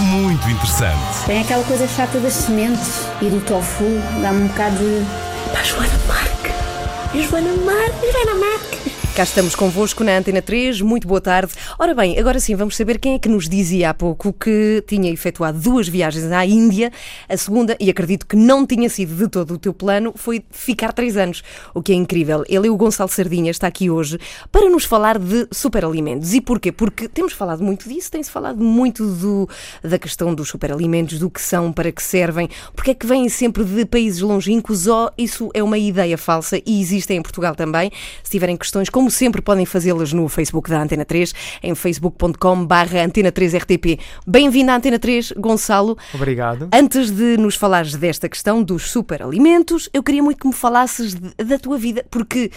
muito interessante. Tem aquela coisa chata das sementes e do tofu, dá-me um bocado de. Pá, Joana Marque! Joana Marque! Joana Marque! Cá estamos convosco na Antena 3, muito boa tarde. Ora bem, agora sim vamos saber quem é que nos dizia há pouco que tinha efetuado duas viagens à Índia. A segunda, e acredito que não tinha sido de todo o teu plano, foi ficar três anos, o que é incrível. Ele, o Gonçalo Sardinha, está aqui hoje para nos falar de superalimentos. E porquê? Porque temos falado muito disso, tem-se falado muito do, da questão dos superalimentos, do que são, para que servem, porque é que vêm sempre de países longínquos ou isso é uma ideia falsa e existem em Portugal também. Se tiverem questões, como sempre, podem fazê-las no Facebook da Antena 3, em facebook.com barra Antena 3RTP. Bem-vindo à Antena 3, Gonçalo. Obrigado. Antes de nos falares desta questão dos superalimentos, eu queria muito que me falasses de- da tua vida, porque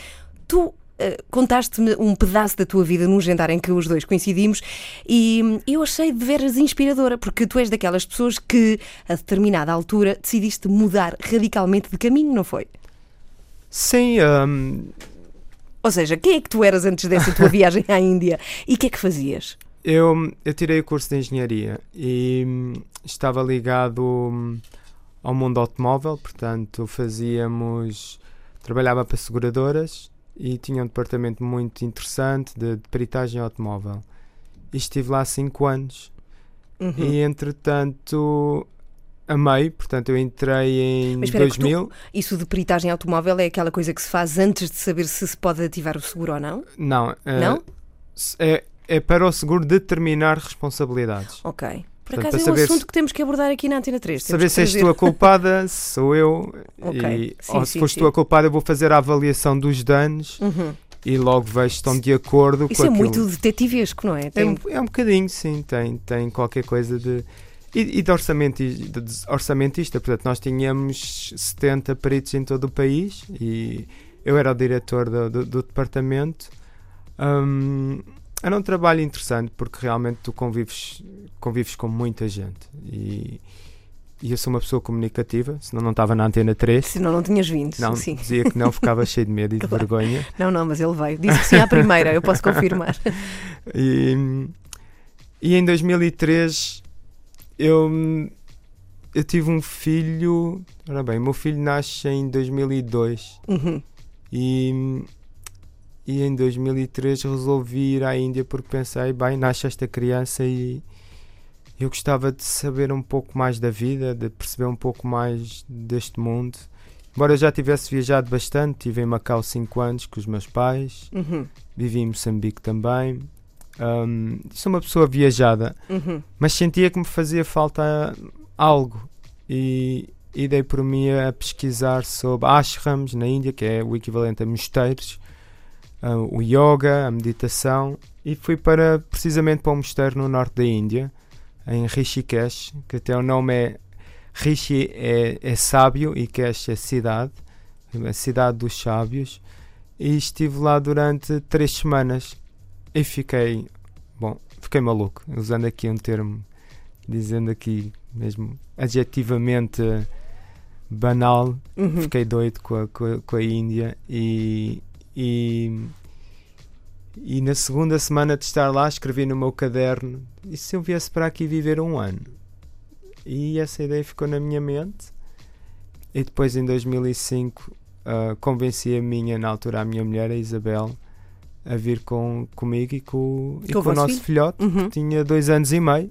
tu eh, contaste-me um pedaço da tua vida num jantar em que os dois coincidimos e eu achei de veras inspiradora, porque tu és daquelas pessoas que, a determinada altura, decidiste mudar radicalmente de caminho, não foi? Sim, hum, Ou seja, quem é que tu eras antes dessa tua viagem à Índia e o que é que fazias? eu, eu tirei o curso de engenharia e hum, estava ligado hum, ao mundo automóvel, portanto fazíamos, trabalhava para seguradoras e tinha um departamento muito interessante de, de peritagem automóvel. E estive lá cinco anos Uhum. e entretanto amei, portanto eu entrei em Mas espera, que tu- 2000. Isso de peritagem automóvel é aquela coisa que se faz antes de saber se se pode ativar o seguro ou não? Não, eh, Não? é, é para o seguro determinar responsabilidades. Ok. Por Portanto, acaso é um assunto se- que temos que abordar aqui na Antena 3. Temos Saber se és tu a culpada, se sou eu, Ok. e, Sim, ou sim, se foste sim. tu a culpada, eu vou fazer a avaliação dos danos Uhum. e logo vejo se estão de acordo Isso com é aquilo. muito detetivesco, não é? É, Tem- um, é um bocadinho, sim, tem, tem qualquer coisa de. E, e de, orçamenti- de orçamentista, portanto, nós tínhamos 70 peritos em todo o país e eu era o diretor do, do- do departamento. Hum, era um trabalho interessante porque realmente tu convives, convives com muita gente e, e eu sou uma pessoa comunicativa, senão não estava na antena 3. Senão não tinhas vindo. Não, Sim. dizia que não, ficava cheio de medo e de Claro. vergonha. Não, não, mas ele veio. Disse que sim à primeira, eu posso confirmar. E, e em 2003 eu, eu tive um filho. Ora bem, meu filho nasce em 2002 Uhum. e, e em 2003 resolvi ir à Índia porque pensei, bem, nasce esta criança e eu gostava de saber um pouco mais da vida, de perceber um pouco mais deste mundo. Embora eu já tivesse viajado bastante, estive em Macau 5 anos com os meus pais, Uhum. vivi em Moçambique também. Hum, sou uma pessoa viajada, Uhum. mas sentia que me fazia falta algo e, e dei por mim a pesquisar sobre ashrams na Índia, que é o equivalente a mosteiros, ah, o yoga, a meditação, e fui para precisamente para um mosteiro no norte da Índia, em Rishikesh, que até o nome é Rishi é, é sábio e Kesh é cidade, a cidade dos sábios, e estive lá durante três semanas e fiquei, bom, fiquei maluco, usando aqui um termo, dizendo aqui mesmo adjetivamente banal, Uhum. fiquei doido com a, com a, com a Índia e, e, e na segunda semana de estar lá escrevi no meu caderno e se eu viesse para aqui viver um ano? E essa ideia ficou na minha mente e depois em 2005 ah, convenci a minha, na altura a minha mulher, a Isabel, a vir com, comigo e com, e Com o com o nosso filho? filhote Uhum. tinha dois anos e meio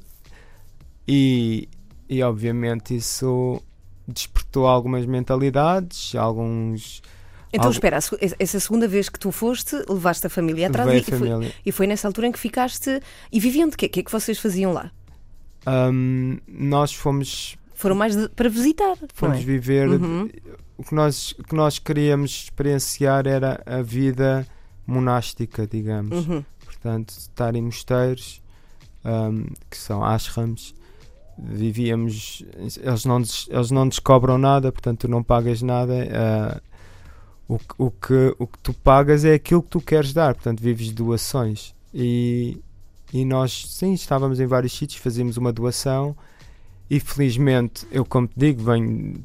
e, e obviamente isso despertou algumas mentalidades, alguns Então Algo- espera, essa segunda vez que tu foste, levaste a família atrás e, a foi, família. e foi nessa altura em que ficaste. E viviam de quê? O que é que vocês faziam lá? Ahm, nós fomos, Foram mais de- para visitar. fomos é? viver Uhum. o que nós o que nós queríamos experienciar era a vida monástica, digamos. Uhum. Portanto, estar em mosteiros, ahm, que são ashrams, vivíamos, eles não, eles não nos cobram nada, portanto tu não pagas nada. ah, o, que- o, que, o que tu pagas é aquilo que tu queres dar, portanto vives doações. E, e nós, sim, estávamos em vários sítios, fazíamos uma doação e felizmente, eu como te digo, venho.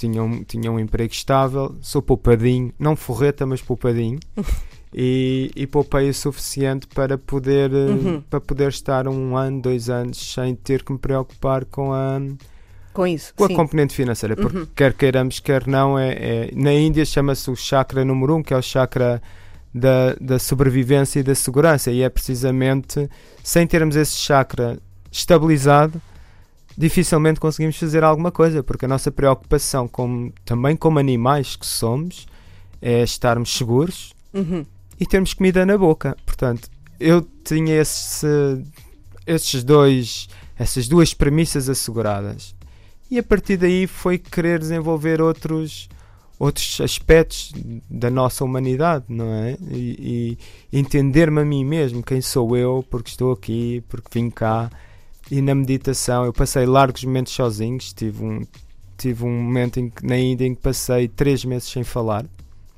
Tinha um, tinha um emprego estável, sou poupadinho, não forreta, mas poupadinho. e, e poupei o suficiente para poder, eh, Uhum. para poder estar um ano, dois anos sem ter que me preocupar com a, Com isso. com a sim. componente financeira, porque Uhum. quer queiramos, quer não, é, é- na Índia chama-se o chakra número um, que é o chakra da, da sobrevivência e da segurança, e é precisamente sem termos esse chakra estabilizado, dificilmente conseguimos fazer alguma coisa, porque a nossa preocupação, como, também como animais que somos, é estarmos seguros Uhum. e termos comida na boca. Portanto, eu tinha esse, esses dois, essas duas premissas asseguradas. E a partir daí foi querer desenvolver outros, outros aspectos da nossa humanidade, não é? E, e entender-me a mim mesmo, quem sou eu, porque estou aqui, porque vim cá. E na meditação, eu passei largos momentos sozinhos. Tive um, tive um momento em que, na Índia em que passei três meses sem falar.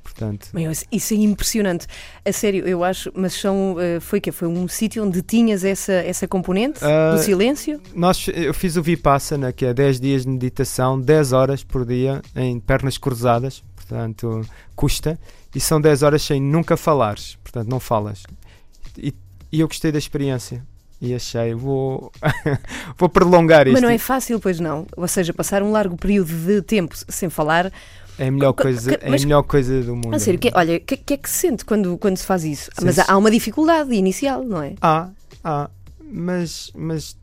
Portanto, Meu, isso- é impressionante. A sério, eu acho, mas são, eh, foi que Foi um sítio onde tinhas essa, essa componente Ah, do silêncio? Nós, eu fiz o Vipassana, que é 10 dias de meditação, 10 horas por dia, em pernas cruzadas, portanto, custa, e são 10 horas sem nunca falares, portanto, não falas. E, e eu gostei da experiência. E achei, vou, vou prolongar isto. Mas não é fácil, pois não. Ou seja, passar um largo período de tempo sem falar. É a melhor Co- coisa, que- é mas- melhor coisa do mundo. A sério, que, olha, o que, que é que se sente quando, quando se faz isso? Sim, mas há, há uma dificuldade inicial, não é? Há, há, mas, mas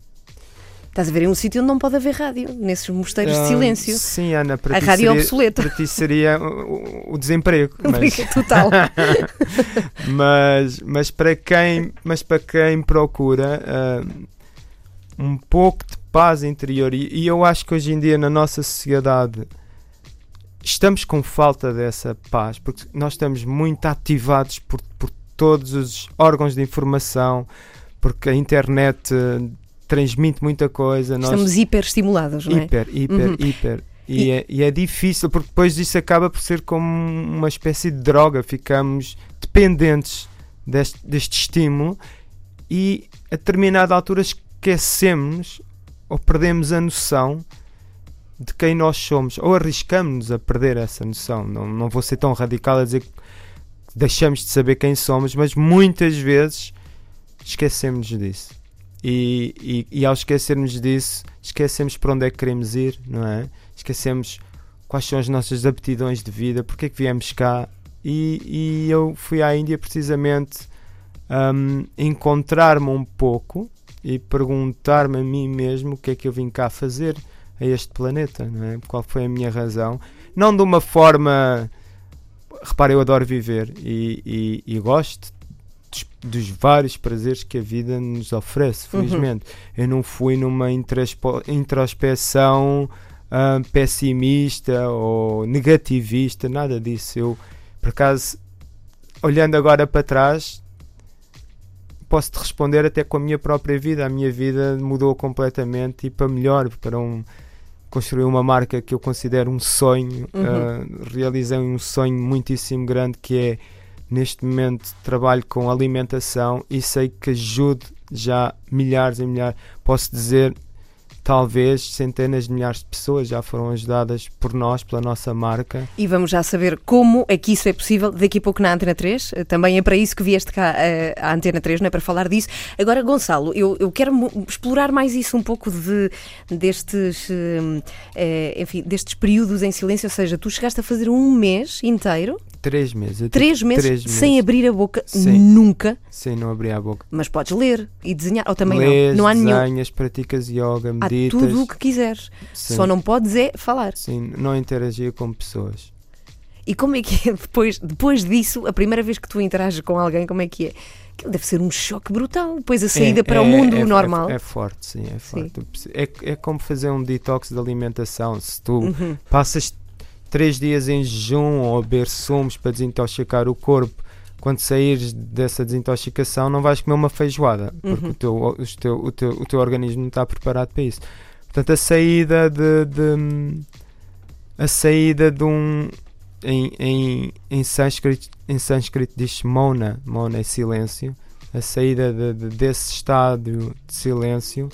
Estás a ver, é um sítio onde não pode haver rádio, nesses mosteiros de ah, silêncio. Sim, Ana, para A ti rádio é seria, obsoleta. para ti seria o, o- desemprego. Mas, Total. mas, mas para quem mas para quem procura ah, um pouco de paz interior e, e eu acho que hoje em dia na nossa sociedade estamos com falta dessa paz porque nós estamos muito ativados por, por todos os órgãos de informação porque a internet transmite muita coisa nós Estamos hiperestimulados, não é? hiper, hiper, Uhum. hiper. E, E- é, e é difícil, porque depois disso acaba por ser como uma espécie de droga. Ficamos dependentes deste, deste estímulo e a determinada altura esquecemos ou perdemos a noção de quem nós somos, ou arriscamos-nos a perder essa noção. Não, não vou ser tão radical a dizer que deixamos de saber quem somos, mas muitas vezes esquecemos disso. E, e, e ao esquecermos disso, esquecemos para onde é que queremos ir, não é? Esquecemos quais são as nossas aptidões de vida, porque é que viemos cá. E, e eu fui à Índia precisamente hum, encontrar-me um pouco e perguntar-me a mim mesmo o que é que eu vim cá fazer a este planeta, não é? Qual foi a minha razão? Não de uma forma. Repara, eu adoro viver e, e, e gosto dos, vários prazeres que a vida nos oferece, Uhum. felizmente. Eu não fui numa introspeção ah, pessimista ou negativista, nada disso. Eu, por acaso, olhando agora para trás, posso te responder até com a minha própria vida. A minha vida mudou completamente e para melhor, para um construir uma marca que eu considero um sonho. Uhum. Ah, realizei um sonho muitíssimo grande que é neste momento trabalho com alimentação e sei que ajude já milhares e milhares, posso dizer talvez centenas de milhares de pessoas já foram ajudadas por nós, pela nossa marca. E vamos já saber como é que isso é possível daqui a pouco na Antena 3. Eh, Também é para isso que vieste cá eh, à Antena 3, não é para falar disso. Agora, Gonçalo, eu, eu quero explorar mais isso um pouco de, destes, eh, enfim, destes períodos em silêncio. Ou seja, tu chegaste a fazer um mês inteiro, Três meses. três meses, três sem abrir a boca, Sim. nunca. Sem não abrir a boca. Mas podes ler e desenhar, ou também Lês, não. Não há nenhum. desenhas, praticas yoga, Há meditas. tudo o que quiseres. sim, Só não podes é falar. sim, não interagia com pessoas. E como é que é depois, depois disso, a primeira vez que tu interages com alguém, como é que é? Deve ser um choque brutal. Depois a saída É- para o é- mundo é- normal. É, é forte, sim, é Sim. forte. É, é como fazer um detox de alimentação. Se tu Uhum. passas três dias em jejum ou a beber sumos para desintoxicar o corpo, quando saíres dessa desintoxicação, não vais comer uma feijoada, porque Uhum. o, teu, o, teu, o, teu, o teu organismo não está preparado para isso. Portanto, a saída de. de- a saída de um. Em, em, em, sânscrito, em sânscrito diz mona, mona é silêncio. A saída de- de- desse estado de silêncio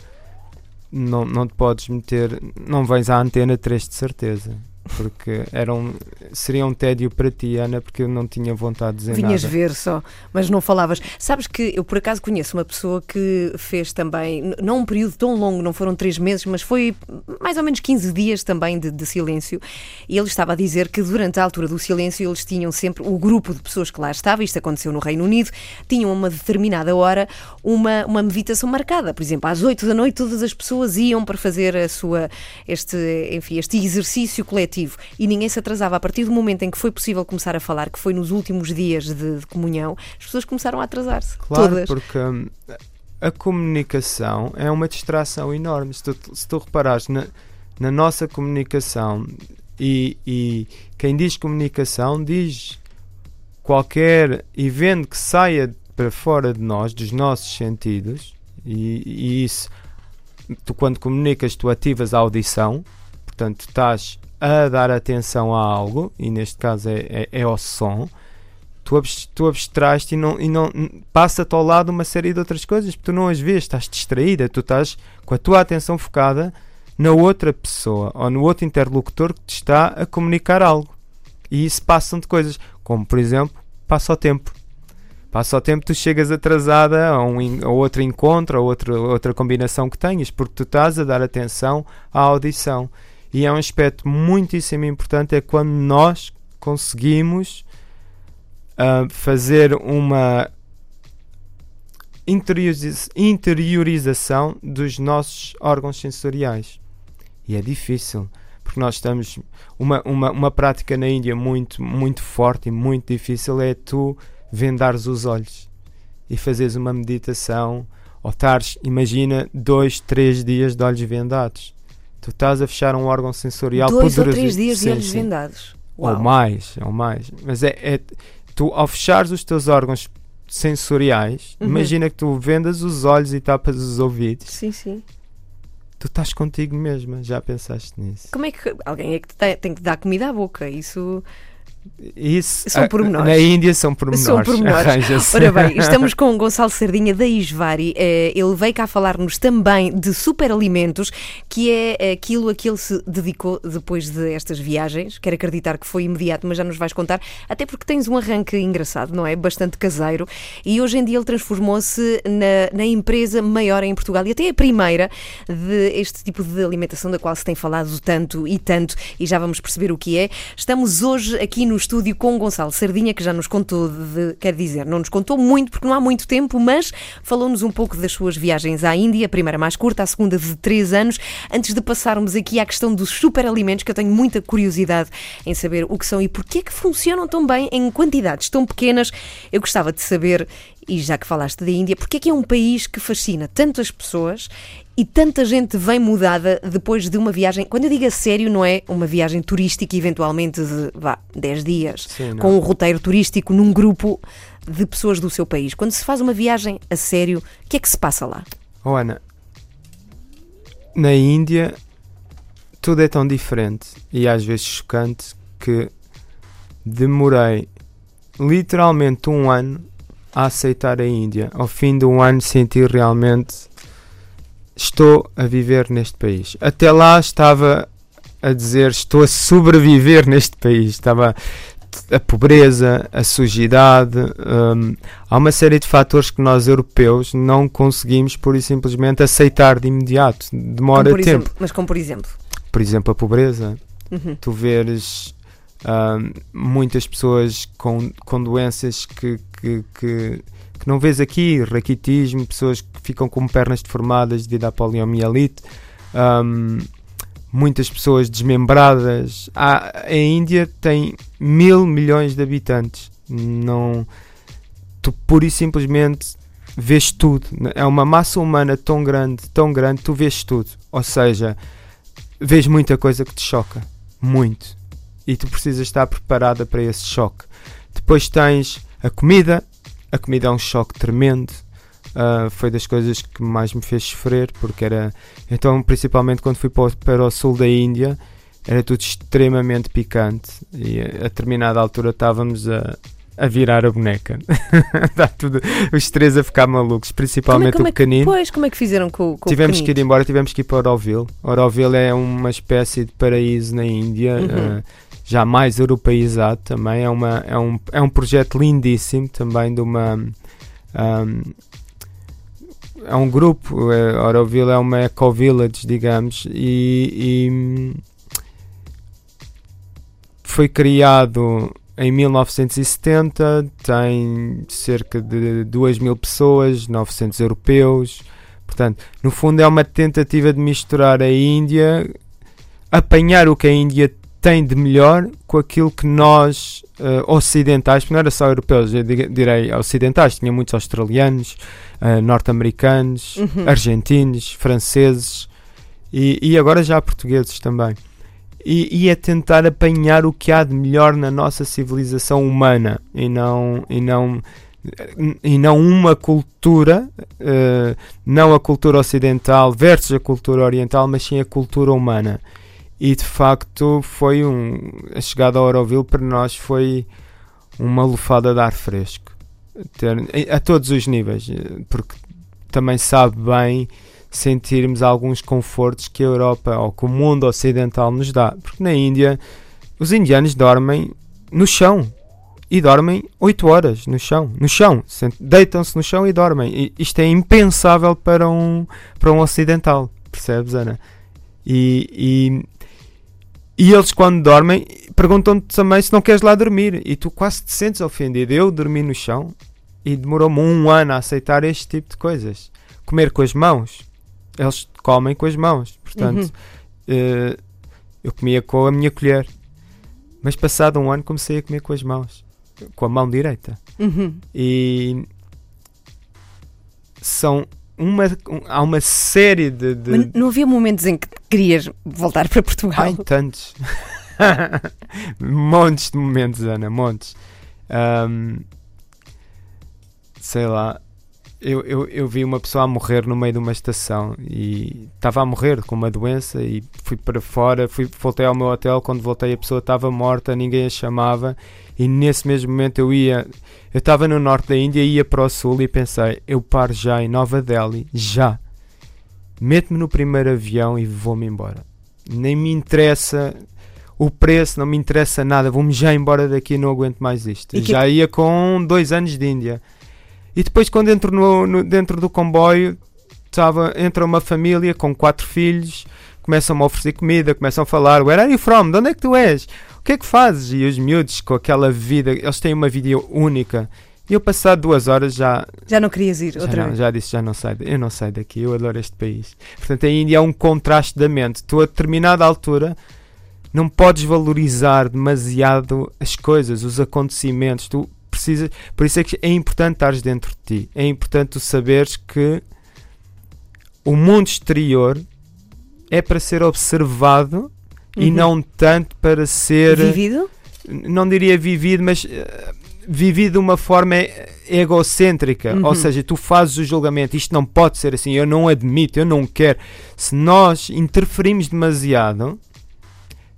não, não te podes meter, não vens à antena 3 de certeza. Porque era um, seria um tédio para ti, Ana, porque eu não tinha vontade de dizer Vinhas nada. ver só, mas não falavas. Sabes que eu por acaso conheço uma pessoa que fez também, não um período tão longo, não foram três meses, mas foi mais ou menos 15 dias também de, de silêncio. E ele estava a dizer que durante a altura do silêncio eles tinham sempre, o grupo de pessoas que lá estava, isto aconteceu no Reino Unido, tinham uma determinada hora uma, uma meditação marcada. Por exemplo, às 8 da noite todas as pessoas iam para fazer a sua, este, enfim, este exercício coletivo e ninguém se atrasava. A partir do momento em que foi possível começar a falar, que foi nos últimos dias de, de comunhão, as pessoas começaram a atrasar-se. Claro, todas. porque hum, a comunicação é uma distração enorme. Se tu, se tu reparares na, na nossa comunicação, e, e quem diz comunicação diz qualquer evento que saia para fora de nós, dos nossos sentidos, e, e isso, tu quando comunicas, tu ativas a audição, portanto, estás a dar atenção a algo, e neste caso é, é, é ao som, tu, tu abstraste e não, e não passa-te ao lado uma série de outras coisas, porque tu não as vês, estás distraída, tu estás com a tua atenção focada na outra pessoa ou no outro interlocutor que te está a comunicar algo. E isso passam-te coisas, como por exemplo, passa o tempo. Passa o tempo, tu chegas atrasada a, um, a outro encontro, a outra, outra combinação que tenhas, porque tu estás a dar atenção à audição. E é um aspecto muitíssimo importante, é quando nós conseguimos ah, fazer uma interioriza- interiorização dos nossos órgãos sensoriais. E é difícil, porque nós estamos. Uma, uma, uma prática na Índia muito, muito forte e muito difícil é tu vendares os olhos e fazeres uma meditação, ou estares, imagina, dois, três dias de olhos vendados. Tu estás a fechar um órgão sensorial Dois ou poderoso- três dias Sim, olhos sim. vendados. Ou mais, ou mais. Mas é, é- tu ao fechares os teus órgãos sensoriais, Uhum. imagina que tu vendas os olhos e tapas os ouvidos, Sim, sim. tu estás contigo mesma, já pensaste nisso. Como é que alguém é que te tem, tem que dar comida à boca? Isso. Isso, São ah, pormenores. Na Índia são pormenores. São pormenores. Ora bem, estamos com o Gonçalo Sardinha da Isvari. Eh, Ele veio cá falar-nos também de superalimentos, que é aquilo a que ele se dedicou depois destas viagens. Quero acreditar que foi imediato, mas já nos vais contar. Até porque tens um arranque engraçado, não é? Bastante caseiro. E hoje em dia ele transformou-se na, na empresa maior em Portugal e até a primeira de este tipo de alimentação da qual se tem falado tanto e tanto, e já vamos perceber o que é. Estamos hoje aqui no estúdio com o Gonçalo Sardinha, que já nos contou, de, quer dizer, não nos contou muito porque não há muito tempo, mas falou-nos um pouco das suas viagens à Índia, a primeira mais curta, a segunda de três anos. Antes de passarmos aqui à questão dos superalimentos, que eu tenho muita curiosidade em saber o que são e porquê é que funcionam tão bem em quantidades tão pequenas, eu gostava de saber, e já que falaste da Índia, porquê é que é um país que fascina tantas pessoas e tanta gente vem mudada depois de uma viagem. Quando eu digo a sério, não é uma viagem turística, eventualmente de vá, 10 dias, Sim, com um roteiro turístico num grupo de pessoas do seu país. Quando se faz uma viagem a sério, o que é que se passa lá? Oh, Ana, na Índia tudo é tão diferente e às vezes chocante que demorei literalmente um ano a aceitar a Índia. Ao fim de um ano senti realmente estou a viver neste país. Até lá estava a dizer estou a sobreviver neste país. Estava a pobreza, a sujidade, hum, há uma série de fatores que nós europeus não conseguimos pura e simplesmente aceitar de imediato. Demora por tempo. exemplo, mas como por exemplo. Por exemplo, a pobreza. Uhum. Tu veres hum, muitas pessoas com, com doenças que, que, que, que não vês aqui, raquitismo, pessoas que ficam com pernas deformadas devido à poliomielite. hum, muitas pessoas desmembradas. Há- a Índia tem mil milhões de habitantes. Não, tu pura e simplesmente vês tudo. É uma massa humana tão grande, tão grande, tu vês tudo. Ou seja, vês muita coisa que te choca. Muito. E tu precisas estar preparada para esse choque. Depois tens A comida, a comida é um choque tremendo. Uh, foi das coisas que mais me fez sofrer, porque era. Então, principalmente quando fui para o, para o sul da Índia, era tudo extremamente picante. E a, determinada altura estávamos a, a virar a boneca. Dá tudo, os três a ficar malucos, principalmente como é, como o pequenino. Pois, como é que fizeram com, com tivemos o que ir embora, tivemos que ir para Oroville. Oroville é uma espécie de paraíso na Índia, Uhum. uh, já mais europeizado também. É, uma, é, um, é um projeto lindíssimo também de uma. um, é um grupo, é, Oroville é uma eco-village, digamos, e, e foi criado em 1970, tem cerca de 2 mil pessoas, 900 europeus. Portanto, no fundo, é uma tentativa de misturar a Índia, apanhar o que a Índia tem de melhor com aquilo que nós, eh, ocidentais, porque não era só europeus, eu direi ocidentais, tinha muitos australianos, eh, norte-americanos, Uhum. argentinos, franceses e, e agora já portugueses também. E, e é tentar apanhar o que há de melhor na nossa civilização humana e não, e não, e não uma cultura, eh, não a cultura ocidental versus a cultura oriental, mas sim a cultura humana. E de facto foi um. A chegada ao Oroville para nós foi uma lufada de ar fresco. Ter- a todos os níveis, porque também sabe bem sentirmos alguns confortos que a Europa ou que o mundo ocidental nos dá. Porque na Índia os indianos dormem no chão e dormem 8 horas no chão, no chão, deitam-se no chão e dormem. E isto é impensável para um para um ocidental, percebes, Ana? E, e, eles quando dormem perguntam-te também se não queres lá dormir e tu quase te sentes ofendido. Eu dormi no chão e demorou-me um ano a aceitar este tipo de coisas. Comer com as mãos. Eles comem com as mãos. Portanto, Uhum. eh, eu comia com a minha colher. Mas passado um ano comecei a comer com as mãos. Com a mão direita. Uhum. E são uma, um- há uma série de. de Mas não havia momentos em que querias voltar para Portugal? Ai, tantos. montes de momentos, Ana, montes. Ahm, sei lá. Eu, eu, eu vi uma pessoa a morrer no meio de uma estação e estava a morrer com uma doença e fui para fora, fui, voltei ao meu hotel, quando voltei a pessoa estava morta, ninguém a chamava e nesse mesmo momento eu ia, eu estava no norte da Índia, ia para o sul e pensei, eu paro já em Nova Delhi, já. Mete-me no primeiro avião e vou-me embora. Nem me interessa o preço, não me interessa nada, vou-me já embora daqui, não aguento mais isto. Que- Já ia com dois anos de Índia. E depois, quando entro no, no- dentro do comboio, estava, entra uma família com quatro filhos, começam-me a oferecer comida, começam a falar: Where are you from? De onde é que tu és? O que é que fazes? E os miúdos, com aquela vida, eles têm uma vida única. E eu, passado duas horas, já, Já não querias ir já, outra não, vez? já disse: já não saio, eu não saio daqui, eu adoro este país. Portanto, a Índia é um contraste da mente. Tu, a determinada altura, não podes valorizar demasiado as coisas, os acontecimentos. Tu precisas, por isso é que é importante estares dentro de ti. É importante tu saberes que o mundo exterior é para ser observado e Uhum. não tanto para ser Vivido? não diria vivido, mas eh, vivido de uma forma e- egocêntrica. Uhum. Ou seja, tu fazes o julgamento, isto não pode ser assim, eu não admito, eu não quero. Se nós interferimos demasiado,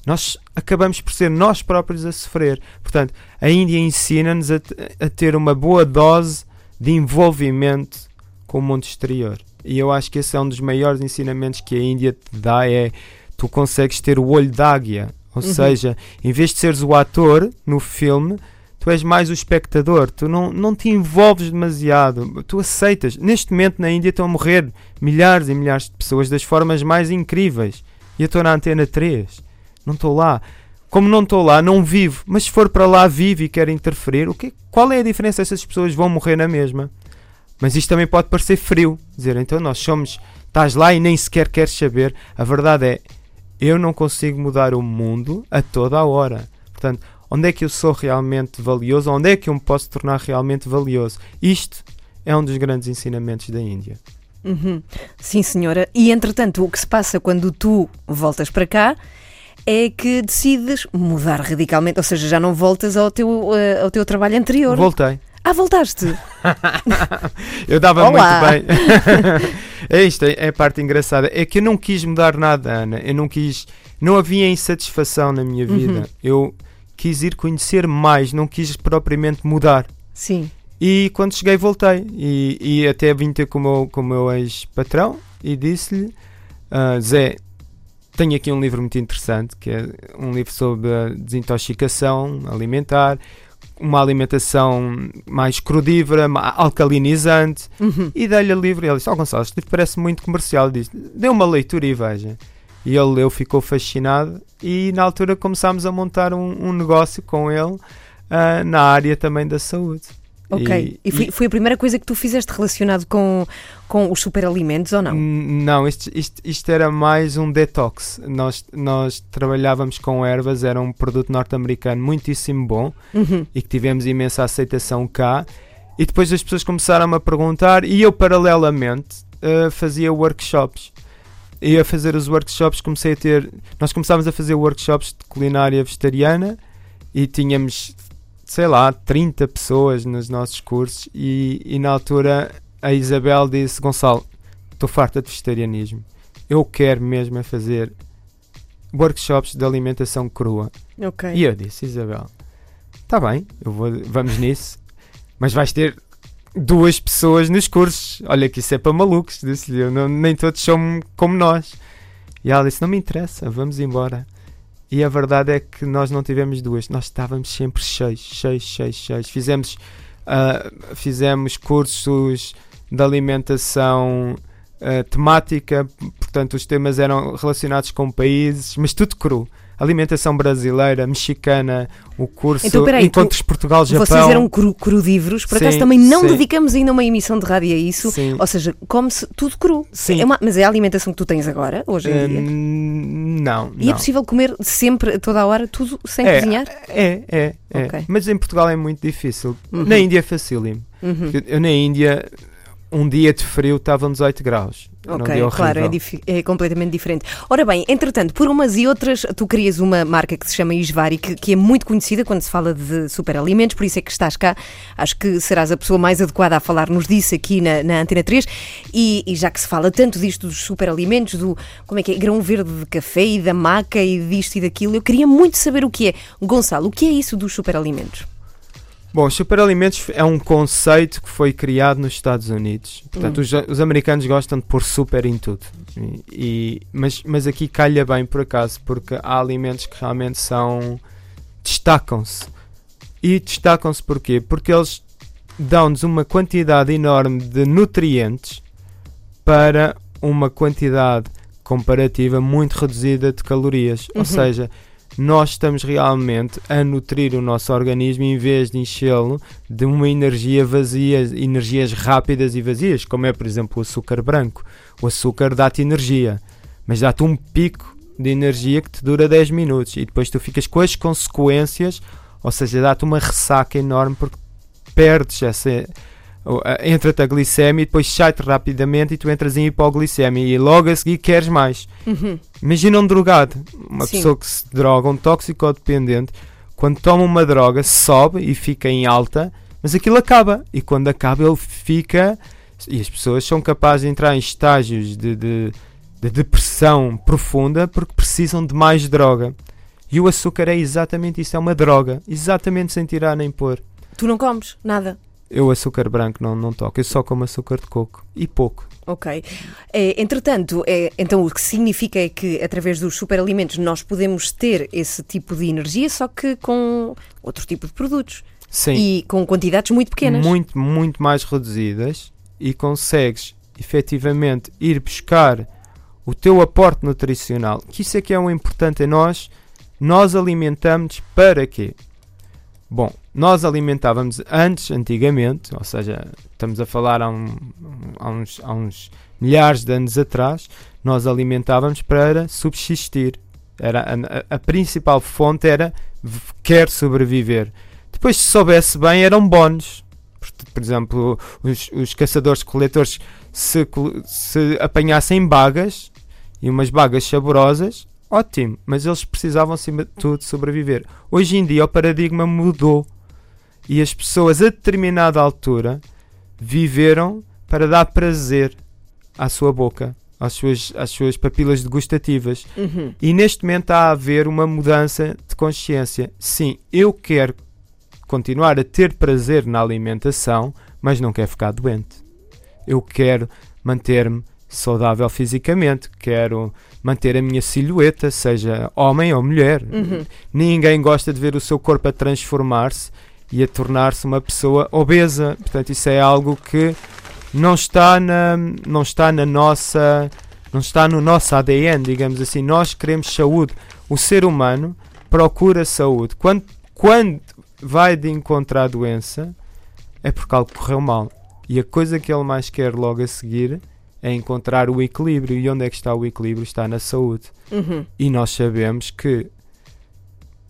nós acabamos por ser nós próprios a sofrer. Portanto, a Índia ensina-nos a, a ter uma boa dose de envolvimento com o mundo exterior. E eu acho que esse é um dos maiores ensinamentos que a Índia te dá, é tu consegues ter o olho de águia. Ou Uhum. seja, em vez de seres o ator no filme, tu és mais o espectador, tu não, não te envolves demasiado, tu aceitas. Neste momento na Índia estão a morrer milhares e milhares de pessoas das formas mais incríveis. E eu estou na antena 3, não estou lá. Como não estou lá, não vivo, mas se for para lá, vivo e quero interferir, o que, qual é a diferença? Essas pessoas vão morrer na mesma. Mas isto também pode parecer frio. Dizer, então nós somos, estás lá e nem sequer queres saber. A verdade é, eu não consigo mudar o mundo a toda a hora. Portanto, onde é que eu sou realmente valioso? Onde é que eu me posso tornar realmente valioso? Isto é um dos grandes ensinamentos da Índia. Uhum. Sim, senhora. E entretanto, o que se passa quando tu voltas para cá é que decides mudar radicalmente, ou seja, já não voltas ao teu, eh, ao teu trabalho anterior. Voltei. Ah, voltaste? eu dava Olá. muito bem. é isto, é é a parte engraçada. É que eu não quis mudar nada, Ana. Eu não quis. Não havia insatisfação na minha vida. Uhum. Eu quis ir conhecer mais, não quis propriamente mudar. Sim. E quando cheguei, voltei. E, e até vim ter com o meu, com o meu ex-patrão e disse-lhe: "Ah, Zé, tenho aqui um livro muito interessante, que é um livro sobre a desintoxicação alimentar, uma alimentação mais crudívora, alcalinizante. Uhum. E dei-lhe o livro e ele disse: Ó Gonçalo, este livro parece muito comercial. Disse: Dê uma leitura e veja. E ele leu, ficou fascinado. E na altura começámos a montar um, um negócio com ele ah, na área também da saúde. Ok. E, foi, foi a primeira coisa que tu fizeste relacionado com, com os superalimentos ou não? Não, isto, isto, isto era mais um detox. Nós, nós trabalhávamos com ervas, era um produto norte-americano muitíssimo bom Uhum. e que tivemos imensa aceitação cá. E depois as pessoas começaram a perguntar e eu, paralelamente, eh, fazia workshops. E a fazer os workshops comecei a ter. Nós começámos a fazer workshops de culinária vegetariana e tínhamos, sei lá, 30 pessoas nos nossos cursos. E, e na altura a Isabel disse: Gonçalo, estou farta de vegetarianismo. Eu quero mesmo é fazer workshops de alimentação crua. Ok. E eu disse, Isabel, está bem, eu vou, vamos nisso, mas vais ter duas pessoas nos cursos. Olha que isso é para malucos, disse-lhe eu, não, nem todos são como nós. E ela disse, não me interessa, vamos embora. E a verdade é que nós não tivemos duas, nós estávamos sempre cheios, cheios, cheios, cheios. Fizemos, ah, fizemos cursos de alimentação ah, temática, portanto os temas eram relacionados com países, mas tudo cru. Alimentação brasileira, mexicana, o curso Então, peraí, Encontros Portugal-Japão. Vocês eram cru, crudívoros, por acaso Sim, também não sim. dedicamos ainda uma emissão de rádio a isso. Sim. Ou seja, come-se tudo cru. Sim. É uma- mas é a alimentação que tu tens agora, hoje em dia. Hum, não, E é não. possível comer sempre, toda a hora, tudo sem É, cozinhar? É, é, é. Ok. Mas em Portugal é muito difícil. Uhum. Na Índia é facílimo. Uhum. Eu, eu na Índia, um dia de frio estavam 18 graus. Ok, claro, é, é completamente diferente. Ora bem, entretanto, por umas e outras, tu crias uma marca que se chama Isvari, que, que é muito conhecida quando se fala de superalimentos, por isso é que estás cá. Acho que serás a pessoa mais adequada a falar-nos disso aqui na, na Antena 3. E, e já que se fala tanto disto dos superalimentos, do como é que é, grão verde de café e da maca e disto e daquilo, eu queria muito saber o que é. Gonçalo, o que é isso dos superalimentos? Bom, os superalimentos é um conceito que foi criado nos Estados Unidos. Portanto, Hum. os, os americanos gostam de pôr super em tudo. E, e- mas, mas aqui calha bem por acaso, porque há alimentos que realmente são. destacam-se. E destacam-se porquê? Porque eles dão-nos uma quantidade enorme de nutrientes para uma quantidade comparativa muito reduzida de calorias. Uhum. Ou seja, nós estamos realmente a nutrir o nosso organismo em vez de enchê-lo de uma energia vazia, energias rápidas e vazias, como é, por exemplo, o açúcar branco. O açúcar dá-te energia, mas dá-te um pico de energia que te dura 10 minutos e depois tu ficas com as consequências, ou seja, dá-te uma ressaca enorme porque perdes essa. Entra-te a glicemia e depois sai-te rapidamente e tu entras em hipoglicemia e logo a seguir queres mais. Uhum. Imagina um drogado, uma Sim. pessoa que se droga, um toxicodependente, quando toma uma droga sobe e fica em alta, mas aquilo acaba. E quando acaba ele fica. E as pessoas são capazes de entrar em estágios de, de, de depressão profunda porque precisam de mais droga. E o açúcar é exatamente isso, é uma droga, exatamente sem tirar nem pôr. Tu não comes nada. Eu açúcar branco não, não toco, eu só como açúcar de coco. E pouco. Ok. É, entretanto, é, então o que significa é que através dos superalimentos nós podemos ter esse tipo de energia, só que com outro tipo de produtos Sim. e com quantidades muito pequenas. muito, muito mais reduzidas e consegues efetivamente ir buscar o teu aporte nutricional, que isso é que é o importante, é nós, nós alimentamos para quê? Bom, nós alimentávamos antes, antigamente, ou seja, estamos a falar há, um- há uns, há uns milhares de anos atrás, nós alimentávamos para subsistir. Era a, a- principal fonte era quer sobreviver. Depois, se soubesse bem, eram bónus. Por, exemplo, os, os caçadores-coletores, se, se apanhassem bagas e umas bagas saborosas, ótimo, mas eles precisavam, acima de tudo, sobreviver. Hoje em dia, o paradigma mudou. E as pessoas, a determinada altura, viveram para dar prazer à sua boca, às suas, às suas papilas degustativas. Uhum. E neste momento está a haver uma mudança de consciência. Sim, eu quero continuar a ter prazer na alimentação, mas não quero ficar doente. Eu quero manter-me saudável fisicamente, quero manter a minha silhueta, seja homem ou mulher. Uhum. Ninguém gosta de ver o seu corpo a transformar-se e a tornar-se uma pessoa obesa. Portanto, isso é algo que não está na, não está na nossa, não está no nosso ADN, digamos assim. Nós queremos saúde. O ser humano procura saúde. Quando, quando vai de encontrar a doença, é porque algo correu mal. E a coisa que ele mais quer logo a seguir é encontrar o equilíbrio. E onde é que está o equilíbrio? Está na saúde. Uhum. E nós sabemos que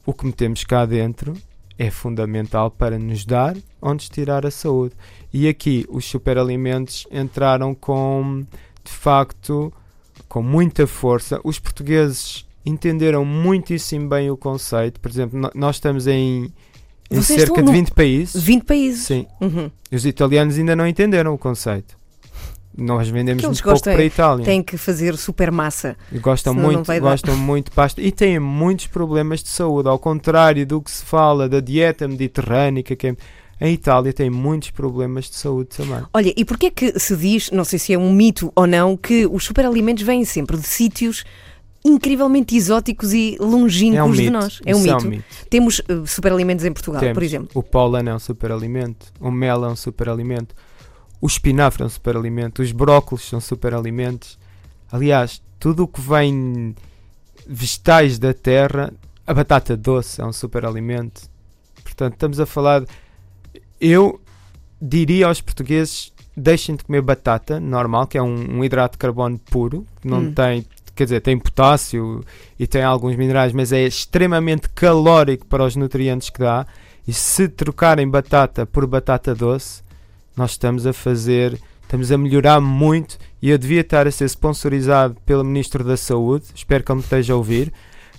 o que metemos cá dentro é fundamental para nos dar ou nos tirar a saúde. E aqui os superalimentos entraram com, de facto, com muita força. Os portugueses entenderam muitíssimo bem o conceito. Por exemplo, nós estamos em, em cerca de no- 20 países. 20 países. Sim. Uhum. E os italianos ainda não entenderam o conceito. Nós vendemos muito pouco gostam é- para a Itália. Têm que fazer super massa. Gostam muito, gostam muito de pasta e têm muitos problemas de saúde, ao contrário do que se fala da dieta mediterrânica, que é- a Itália tem muitos problemas de saúde também. Olha, e porquê é que se diz, não sei se é um mito ou não, que os superalimentos vêm sempre de sítios incrivelmente exóticos e longínquos É um de mito. nós? É um Isso mito. Temos uh, superalimentos em Portugal, Temos. por exemplo. O pólen é um superalimento, o mel é um superalimento, o espinafre é um superalimento, os brócolos são superalimentos. Aliás, tudo o que vem vegetais da terra, a batata doce é um superalimento. Portanto, estamos a falar. de- Eu diria aos portugueses: deixem de comer batata normal, que é um, um hidrato de carbono puro, não Hum. tem. Quer dizer, tem potássio e tem alguns minerais, mas é extremamente calórico para os nutrientes que dá. E se trocarem batata por batata doce, nós estamos a fazer, estamos a melhorar muito. E eu devia estar a ser sponsorizado pelo Ministro da Saúde, espero que ele me esteja a ouvir,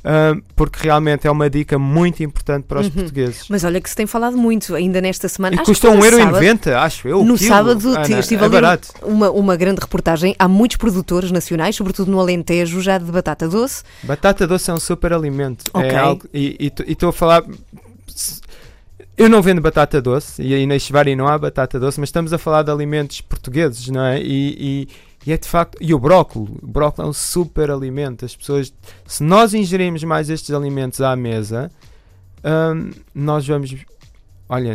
ah, porque realmente é uma dica muito importante para os Uhum. portugueses. Mas olha que se tem falado muito ainda nesta semana. E Acho custa no 1,90€, sábado. acho eu. No quilo. sábado Ana, estive é a ler uma, uma grande reportagem. Há muitos produtores nacionais, sobretudo no Alentejo, já de batata doce. Batata doce é um super alimento. Ok. É algo, e estou a falar. Eu não vendo batata doce, e aí na Chivari não há batata doce, mas estamos a falar de alimentos portugueses, não é? E, e- e é de facto. E o brócolis. O brócolis é um super alimento. As pessoas. Se nós ingerirmos mais estes alimentos à mesa, hum, nós vamos. Olha,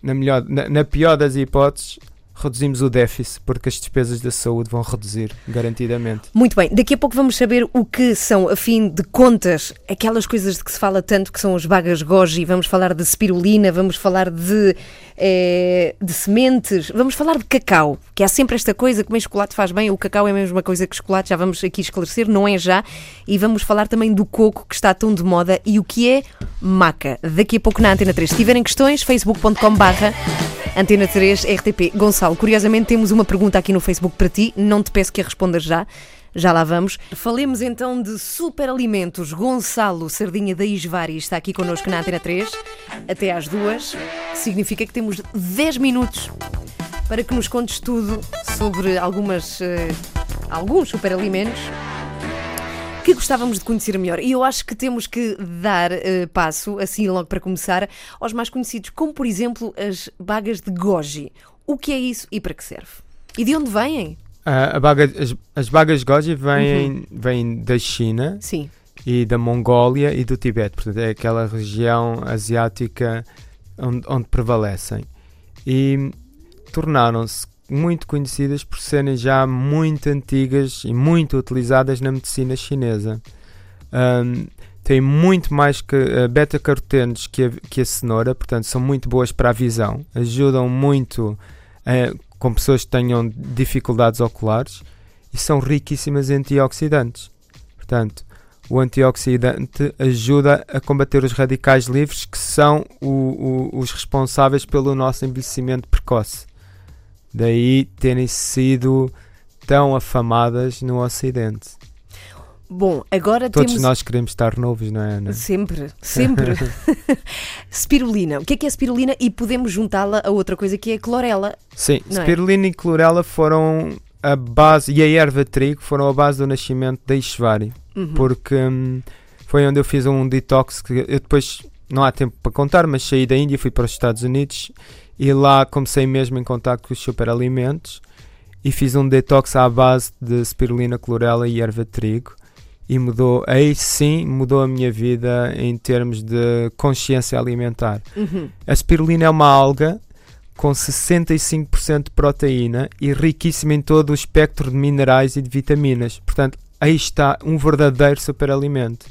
na, melhor, na, na pior das hipóteses, reduzimos o déficit, porque as despesas da saúde vão reduzir, garantidamente. Muito bem, daqui a pouco vamos saber o que são, a fim de contas, aquelas coisas de que se fala tanto, que são as bagas goji. Vamos falar de spirulina, vamos falar de, eh, de sementes, vamos falar de cacau, que há sempre esta coisa, comer chocolate faz bem, o cacau é a mesma coisa que chocolate, já vamos aqui esclarecer, não é já. E vamos falar também do coco, que está tão de moda, e o que é maca. Daqui a pouco na Antena 3. Se tiverem questões, facebook.com barra Antena 3 RTP. Gonçalo, curiosamente temos uma pergunta aqui no Facebook para ti, não te peço que a respondas já. Já lá vamos. Falemos então de superalimentos. Gonçalo Sardinha da Isvari está aqui connosco na Antena 3 até às duas. Significa que temos 10 minutos para que nos contes tudo sobre algumas, eh, alguns superalimentos que gostávamos de conhecer melhor. E eu acho que temos que dar eh, passo, assim logo para começar, aos mais conhecidos, como por exemplo as bagas de goji. O que é isso e para que serve? E de onde vêm? A baga- as, as bagas goji vêm, Uhum. vêm da China Sim. e da Mongólia e do Tibete, portanto é aquela região asiática onde, onde prevalecem. E tornaram-se muito conhecidas por serem já muito antigas e muito utilizadas na medicina chinesa. Ahm, têm muito mais que eh, beta-carotenos que a, que a cenoura, portanto são muito boas para a visão, ajudam muito eh, com pessoas que tenham dificuldades oculares e são riquíssimas em antioxidantes. Portanto, o antioxidante ajuda a combater os radicais livres que são o- o- os responsáveis pelo nosso envelhecimento precoce. Daí terem sido tão afamadas no Ocidente. Bom, agora Todos temos. nós queremos estar novos, não é, Ana? Sempre, sempre. spirulina. O que é que é spirulina? E podemos juntá-la a outra coisa que é a clorela. Sim, é? spirulina e clorela foram a base, e a erva trigo foram a base do nascimento da Ishvari, Uhum. porque hum, foi onde eu fiz um detox que eu depois, não há tempo para contar, mas saí da Índia, fui para os Estados Unidos e lá comecei mesmo em contato com os superalimentos e fiz um detox à base de spirulina, clorela e erva de trigo e mudou, aí sim mudou a minha vida em termos de consciência alimentar. Uhum. A spirulina é uma alga com 65% de proteína e riquíssima em todo o espectro de minerais e de vitaminas. Portanto, aí está um verdadeiro superalimento.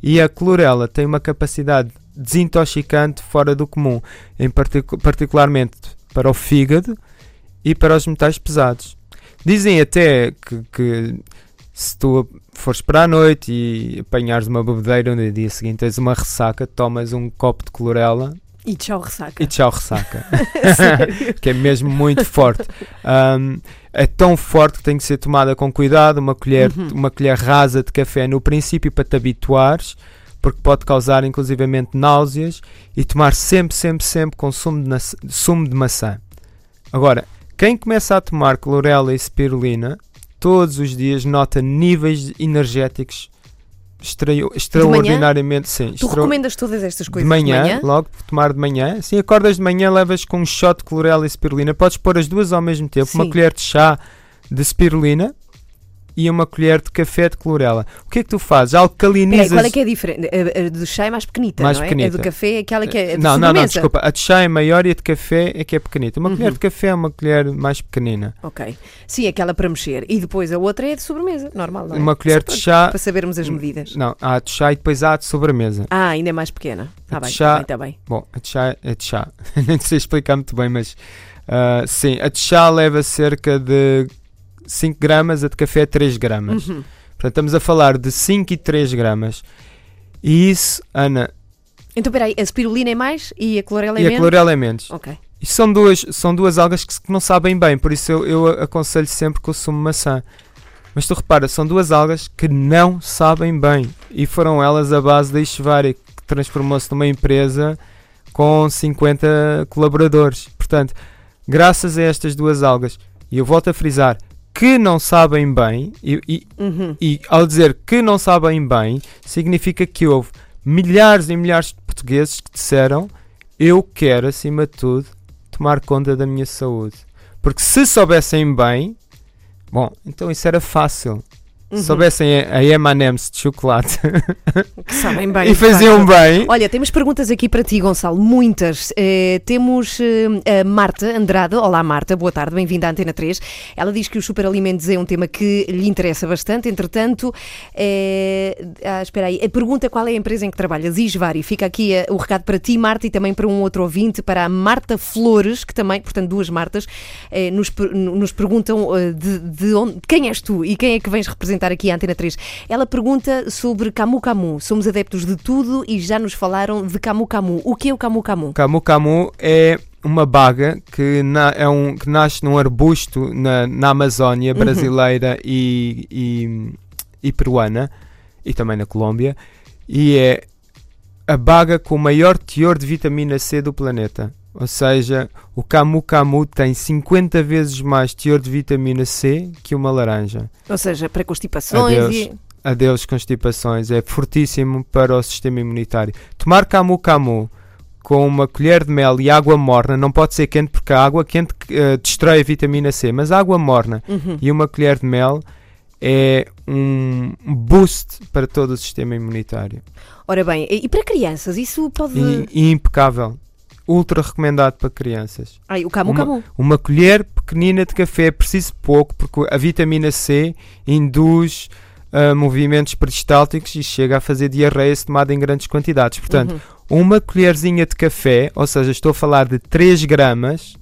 E a clorela tem uma capacidade desintoxicante fora do comum, em particu- particularmente para o fígado e para os metais pesados. Dizem até que, que se tu fores para a noite e apanhares uma bebedeira no dia seguinte tens uma ressaca, tomas um copo de clorela E tchau, ressaca. e tchau ressaca. Que é mesmo muito forte. Um, é tão forte que tem que ser tomada com cuidado, uma colher, Uhum. uma colher rasa de café no princípio para te habituares, porque pode causar inclusivamente náuseas e tomar sempre, sempre, sempre com sumo de, sumo de maçã. Agora, quem começa a tomar clorela e spirulina, todos os dias nota níveis energéticos extra- extraordinariamente sim, Tu extra- recomendas todas estas coisas de manhã, logo tomar de manhã. Assim, acordas de manhã, levas com um shot de clorela e spirulina. Podes pôr as duas ao mesmo tempo. Uma Sim. colher de chá de spirulina e uma colher de café de clorela. O que é que tu fazes? Peraí, Alcalinizas. qual é que é a diferença? A, a do chá é mais pequenita, Mais não é? A pequenita. do café é aquela que é não, não, não, desculpa. A de chá é maior e a de café é que é pequenita. Uma Uhum. colher de café é uma colher mais pequenina. Ok. Sim, aquela para mexer. E depois a outra é de sobremesa, normal, não é? Uma colher Só de chá. Para sabermos as medidas. Não, há a de chá e depois há a de sobremesa. Ah, ainda é mais pequena. Está A bem, está bem, está bem. Bom, a de chá é de chá. Nem sei explicar muito bem, mas ah, sim, a de chá leva cerca de 5 gramas, a de café 3 gramas. Uhum. Portanto, estamos a falar de 5 e 3 gramas. E isso, Ana, Então, peraí, a spirulina é mais e a clorela é e a menos? clorela é menos. Ok. E são duas, são duas algas que, que não sabem bem, por isso eu, eu aconselho sempre com o sumo de maçã. Mas tu repara, são duas algas que não sabem bem. E foram elas a base da Ishvari, que transformou-se numa empresa com 50 colaboradores. Portanto, graças a estas duas algas, e eu volto a frisar, que não sabem bem, e, e- Uhum. e ao dizer que não sabem bem, significa que houve milhares e milhares de portugueses que disseram: Eu quero, acima de tudo, tomar conta da minha saúde. Porque se soubessem bem, bom, então isso era fácil. Uhum. Se soubessem a M&M's de chocolate Que sabem bem. e faziam bem, Olha, temos perguntas aqui para ti, Gonçalo, muitas. Eh, temos eh, a Marta Andrade. Olá, Marta, boa tarde, bem-vinda à Antena 3. Ela diz que os superalimentos é um tema que lhe interessa bastante. Entretanto, eh, ah, espera aí, a pergunta qual é a empresa em que trabalhas? Isvari. Fica aqui o recado para ti, Marta, e também para um outro ouvinte, para a Marta Flores, que também, portanto, duas Martas, nos, nos perguntam de, de onde, quem és tu e quem é que vens representar aqui a Antena 3. Ela pergunta sobre Camu Camu. Somos adeptos de tudo e já nos falaram de Camu Camu. O que é o Camu Camu? Camu Camu é uma baga que, na- é um, que nasce num arbusto na, na Amazónia Uhum. brasileira e, e, e peruana e também na Colômbia e é a baga com o maior teor de vitamina C do planeta. Ou seja, o Camu Camu tem 50 vezes mais teor de vitamina C que uma laranja. Ou seja, para constipações Adeus. e. Adeus constipações, é fortíssimo para o sistema imunitário. Tomar Camu Camu com uma colher de mel e água morna, não pode ser quente porque a água quente eh, destrói a vitamina C, mas água morna Uhum. e uma colher de mel é um boost para todo o sistema imunitário. Ora bem, e para crianças, isso pode. E impecável. Ultra recomendado para crianças. Ai, o Camu uma- Camu. Uma colher pequenina de café é preciso pouco, porque a vitamina C induz ah, movimentos peristálticos e chega a fazer diarreia se tomada em grandes quantidades. Portanto, Uhum. uma colherzinha de café, ou seja, estou a falar de 3 gramas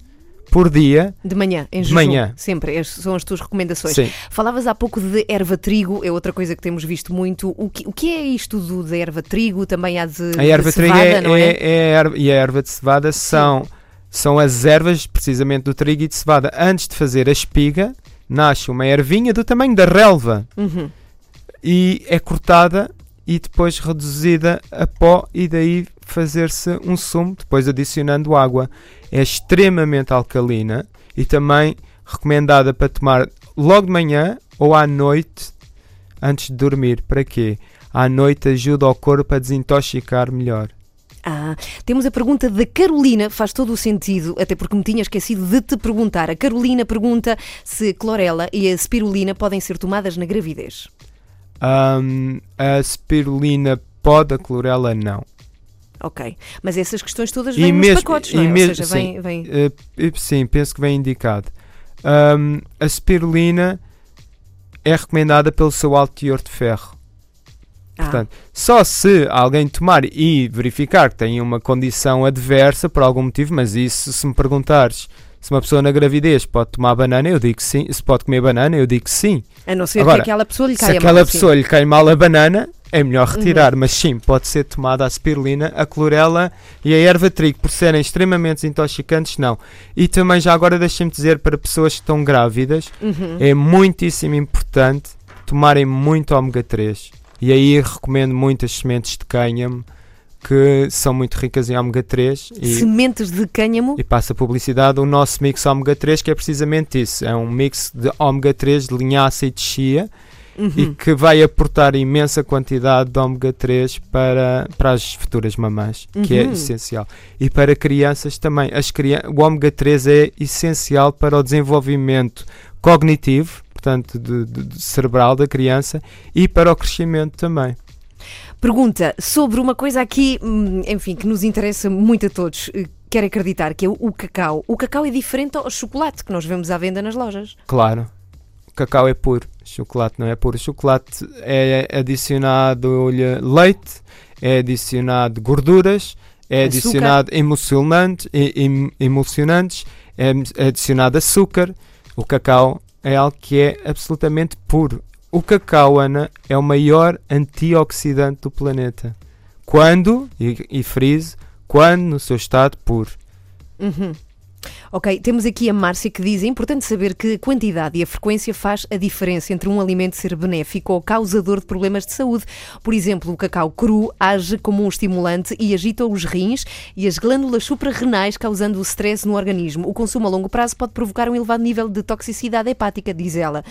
por dia. De manhã, em De jejum. manhã. Sempre, estas são as tuas recomendações. Sim. Falavas há pouco de erva trigo, é outra coisa que temos visto muito. O que, o que é isto do, da erva trigo? Também há de, A erva de trigo é, não é? é- é erva, e a erva de cevada são, são as ervas precisamente do trigo e de cevada. Antes de fazer a espiga, nasce uma ervinha do tamanho da relva. Uhum. e é cortada e depois reduzida a pó e daí fazer-se um sumo, depois adicionando água. É extremamente alcalina e também recomendada para tomar logo de manhã ou à noite antes de dormir. Para quê? À noite ajuda o corpo a desintoxicar melhor. Ah, temos a pergunta da Carolina, faz todo o sentido, até porque me tinha esquecido de te perguntar. A Carolina pergunta se clorela e a spirulina podem ser tomadas na gravidez. Um, a spirulina pode, a clorela não. Ok, mas essas questões todas vêm nos pacotes, não é? E Ou mesmo, seja, sim, vem, vem... uh, sim, penso que vem indicado. Um, a spirulina é recomendada pelo seu alto teor de ferro. Ah, Portanto, só se alguém tomar e verificar que tem uma condição adversa por algum motivo, mas isso, se me perguntares se uma pessoa na gravidez pode tomar banana, eu digo sim. Se pode comer banana, eu digo sim. a não ser agora, que aquela pessoa lhe Se caia aquela mal, sim. pessoa lhe cai mal a banana, é melhor retirar. Uhum. Mas sim, pode ser tomada a spirulina, a clorela e a erva trigo, por serem extremamente intoxicantes, não. E também, já agora, deixem-me dizer para pessoas que estão grávidas, Uhum. é muitíssimo importante tomarem muito ômega 3. E aí recomendo muito as sementes de cânhamo, que são muito ricas em ômega 3. E, Sementes de cânhamo. e passa a publicidade o nosso mix ômega 3, que é precisamente isso. É um mix de ômega 3 de linhaça e de chia Uhum. e que vai aportar imensa quantidade de ômega 3 para, para as futuras mamães, que é Uhum. essencial. E para crianças também. As crian o ômega 3 é essencial para o desenvolvimento cognitivo, portanto, de, de- de cerebral da criança, e para o crescimento também. Pergunta sobre uma coisa aqui, hum, enfim, que nos interessa muito a todos. eh, Quero acreditar que é o cacau. O cacau é diferente ao chocolate que nós vemos à venda nas lojas. Claro. O cacau é puro, chocolate não é puro. Chocolate é adicionado-lhe leite, é adicionado gorduras, é Açúcar. adicionado emulsionante, e- em- emulsionantes, é adicionado açúcar. O cacau é algo que é absolutamente puro. O cacau, Ana, é o maior antioxidante do planeta. Quando, e, e friso, quando no seu estado puro. Uhum. Ok, temos aqui a Márcia que diz: é importante saber que a quantidade e a frequência faz a diferença entre um alimento ser benéfico ou causador de problemas de saúde. Por exemplo, o cacau cru age como um estimulante e agita os rins e as glândulas suprarrenais, causando o stress no organismo. O consumo a longo prazo pode provocar um elevado nível de toxicidade hepática, diz ela.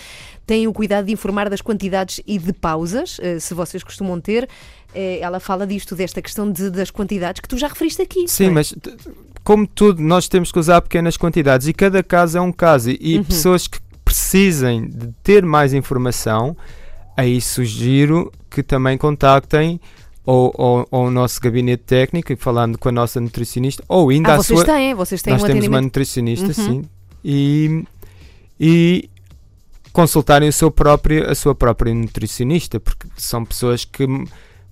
Tenham o cuidado de informar das quantidades e de pausas, eh, se vocês costumam ter. Eh, Ela fala disto, desta questão de- das quantidades que tu já referiste aqui. Sim, é? mas como tudo, nós temos que usar pequenas quantidades e cada caso é um caso. E, Uhum. pessoas que precisem de ter mais informação, aí sugiro que também contactem ou, ou- ou o nosso gabinete técnico, falando com a nossa nutricionista, ou ainda Ah, a vocês sua. têm, vocês têm nós um temos uma nutricionista, Uhum. sim, e, e consultarem o seu próprio, a sua própria nutricionista, porque são pessoas que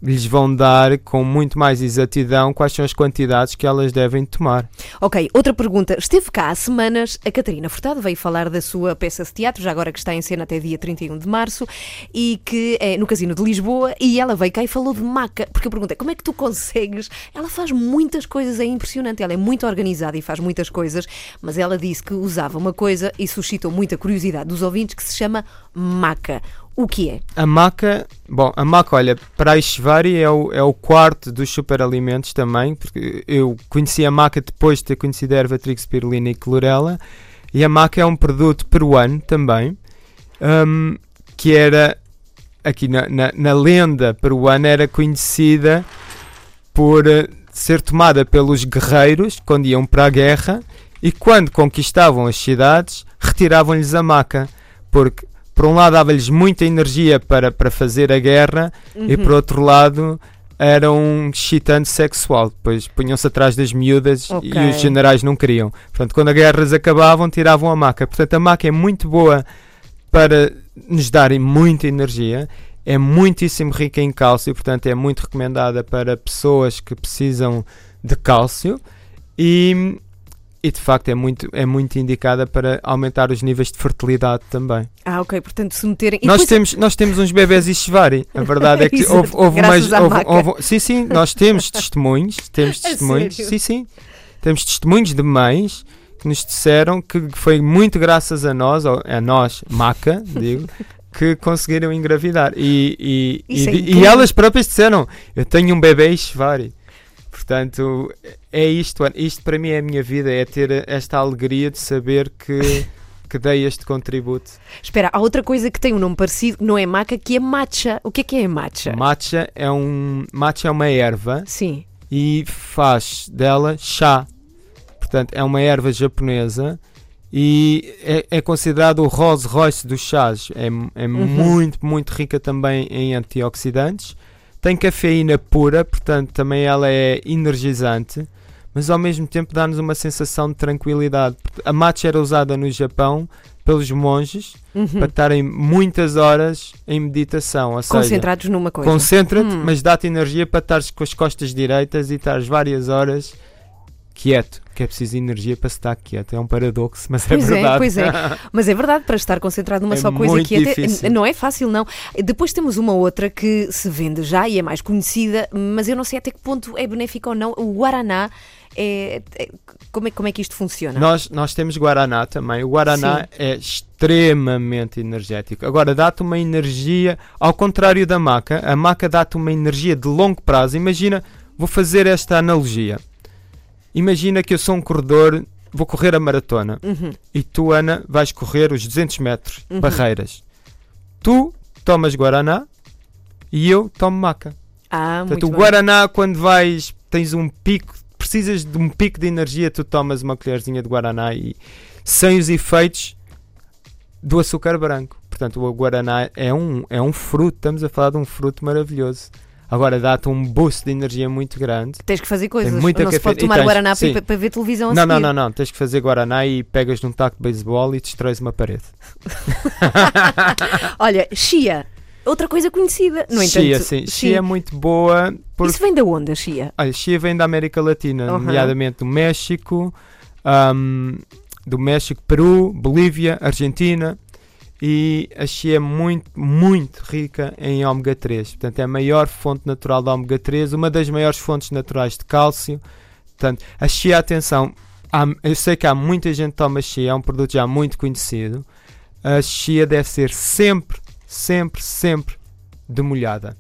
lhes vão dar com muito mais exatidão quais são as quantidades que elas devem tomar. Ok, outra pergunta. Esteve cá há semanas a Catarina Furtado, veio falar da sua peça de teatro, já agora que está em cena até dia 31 de março, e que é no Casino de Lisboa, e ela veio cá e falou de maca, porque eu perguntei, como é que tu consegues? Ela faz muitas coisas, é impressionante, ela é muito organizada e faz muitas coisas, mas ela disse que usava uma coisa e suscitou muita curiosidade dos ouvintes que se chama maca. O que é? A maca, bom, a maca, olha, para a Ishvari é o, é o quarto dos superalimentos também, porque eu conheci a maca depois de ter conhecido a erva trigo, spirulina e clorela, e a maca é um produto peruano também, hum, que era, aqui na, na, na lenda peruana, era conhecida por eh, ser tomada pelos guerreiros quando iam para a guerra e quando conquistavam as cidades, retiravam-lhes a maca, porque por um lado dava-lhes muita energia para, para fazer a guerra e por outro lado era um excitante sexual. Depois punham-se atrás das miúdas Ok. e os generais não queriam. Portanto, quando as guerras acabavam, tiravam a maca. Portanto, a maca é muito boa para nos darem muita energia. É muitíssimo rica em cálcio, portanto, é muito recomendada para pessoas que precisam de cálcio. E, e de facto é muito, é muito indicada para aumentar os níveis de fertilidade também. Ah, ok, portanto, se meterem. e Nós temos, nós temos uns bebés Ishvari. A verdade é que Exato, houve, houve à houve- houve- sim, sim, nós temos testemunhos. Temos testemunhos. Sim, sim. Temos testemunhos de mães que nos disseram que foi muito graças a nós, ou a nós, maca, digo, que conseguiram engravidar. E, e, Isso é e, e elas próprias disseram: Eu tenho um bebê Ishvari. Portanto, é isto. Isto para mim é a minha vida, é ter esta alegria de saber que, que dei este contributo. Espera, há outra coisa que tem um nome parecido, não é maca, que é matcha. O que é que é matcha? Matcha é, um, matcha é uma erva Sim. e faz dela chá. Portanto, é uma erva japonesa e é, é considerado o Rolls Royce dos chás. É, é muito, muito rica também em antioxidantes. Tem cafeína pura, portanto, também ela é energizante, mas ao mesmo tempo dá-nos uma sensação de tranquilidade. A matcha era usada no Japão pelos monges Uhum. para estarem muitas horas em meditação. Ou seja, Concentrados numa coisa. Concentra-te, Hum. mas dá-te energia para estares com as costas direitas e estares várias horas quieto, que é preciso energia para estar quieto. É um paradoxo, mas Pois é é, verdade. pois é. Mas é verdade, para estar concentrado numa É só coisa até difícil. não é fácil, não. Depois temos uma outra que se vende já e é mais conhecida, mas eu não sei até que ponto é benéfica ou não. O Guaraná, é, é- como, é, como é que isto funciona? nós, nós temos Guaraná também. O Guaraná é extremamente energético. Agora, dá-te uma energia, ao contrário da maca, a maca dá-te uma energia de longo prazo. Imagina, vou fazer esta analogia. Imagina que eu sou um corredor, vou correr a maratona. Uhum. e tu, Ana, vais correr os 200 metros, Uhum. barreiras. Tu tomas Guaraná e eu tomo maca. Ah, Portanto, muito o bem. Guaraná, quando vais, tens um pico, precisas de um pico de energia, tu tomas uma colherzinha de Guaraná e sem os efeitos do açúcar branco. Portanto, o Guaraná é um, é um fruto, estamos a falar de um fruto maravilhoso. Agora dá-te um boost de energia muito grande. Tens que fazer coisas. muita não se pode tomar tens- Guaraná sim. para, ver televisão a Não, não, não, não. Tens que fazer Guaraná e pegas num taco de beisebol e destróis uma parede. Olha, chia, outra coisa conhecida. No chia, entanto, sim. Chia é muito boa porque Isso vem da onde, a chia? Olha, chia vem da América Latina, Aham. nomeadamente do México, ahm, do México, Peru, Bolívia, Argentina. E a chia é muito, muito rica em ômega 3. Portanto, é a maior fonte natural de ômega 3, uma das maiores fontes naturais de cálcio. Portanto, a chia, atenção, há- eu sei que há muita gente que toma chia, é um produto já muito conhecido. A chia deve ser sempre, sempre, sempre demolhada.